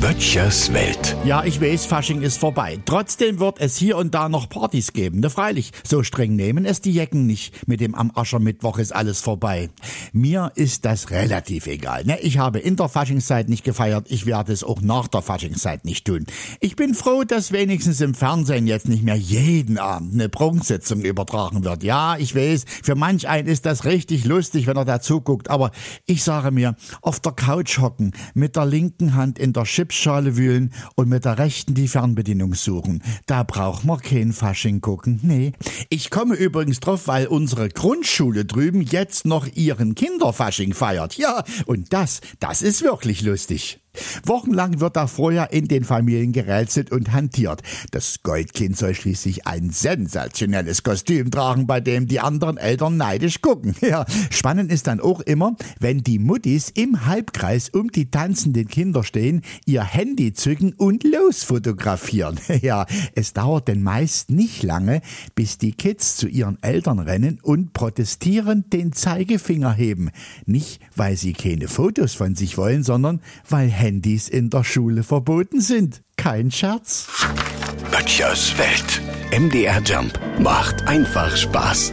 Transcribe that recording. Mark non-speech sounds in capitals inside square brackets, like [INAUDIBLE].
Böttchers Welt. Ja, ich weiß, Fasching ist vorbei. Trotzdem wird es hier und da noch Partys geben. Ne, freilich, so streng nehmen es die Jecken nicht. Mit dem am Aschermittwoch ist alles vorbei. Mir ist das relativ egal. Ne, ich habe in der Faschingszeit nicht gefeiert. Ich werde es auch nach der Faschingszeit nicht tun. Ich bin froh, dass wenigstens im Fernsehen jetzt nicht mehr jeden Abend eine Prunksitzung übertragen wird. Ja, ich weiß, für manch einen ist das richtig lustig, wenn er da zuguckt. Aber ich sage mir, auf der Couch hocken, mit der linken Hand in der Chipsschale wühlen und mit der rechten die Fernbedienung suchen. Da braucht man kein Fasching gucken. Nee. Ich komme übrigens drauf, weil unsere Grundschule drüben jetzt noch ihren Kinderfasching feiert. Ja, und das, das ist wirklich lustig. Wochenlang wird da vorher in den Familien gerätselt und hantiert. Das Goldkind soll schließlich ein sensationelles Kostüm tragen, bei dem die anderen Eltern neidisch gucken. [LAUGHS] Ja, spannend ist dann auch immer, wenn die Muttis im Halbkreis um die tanzenden Kinder stehen, ihr Handy zücken und losfotografieren. [LAUGHS] Ja, es dauert denn meist nicht lange, bis die Kids zu ihren Eltern rennen und protestierend den Zeigefinger heben. Nicht, weil sie keine Fotos von sich wollen, sondern weil Handys in der Schule verboten sind. Kein Scherz. Böttchers Welt. MDR Jump macht einfach Spaß.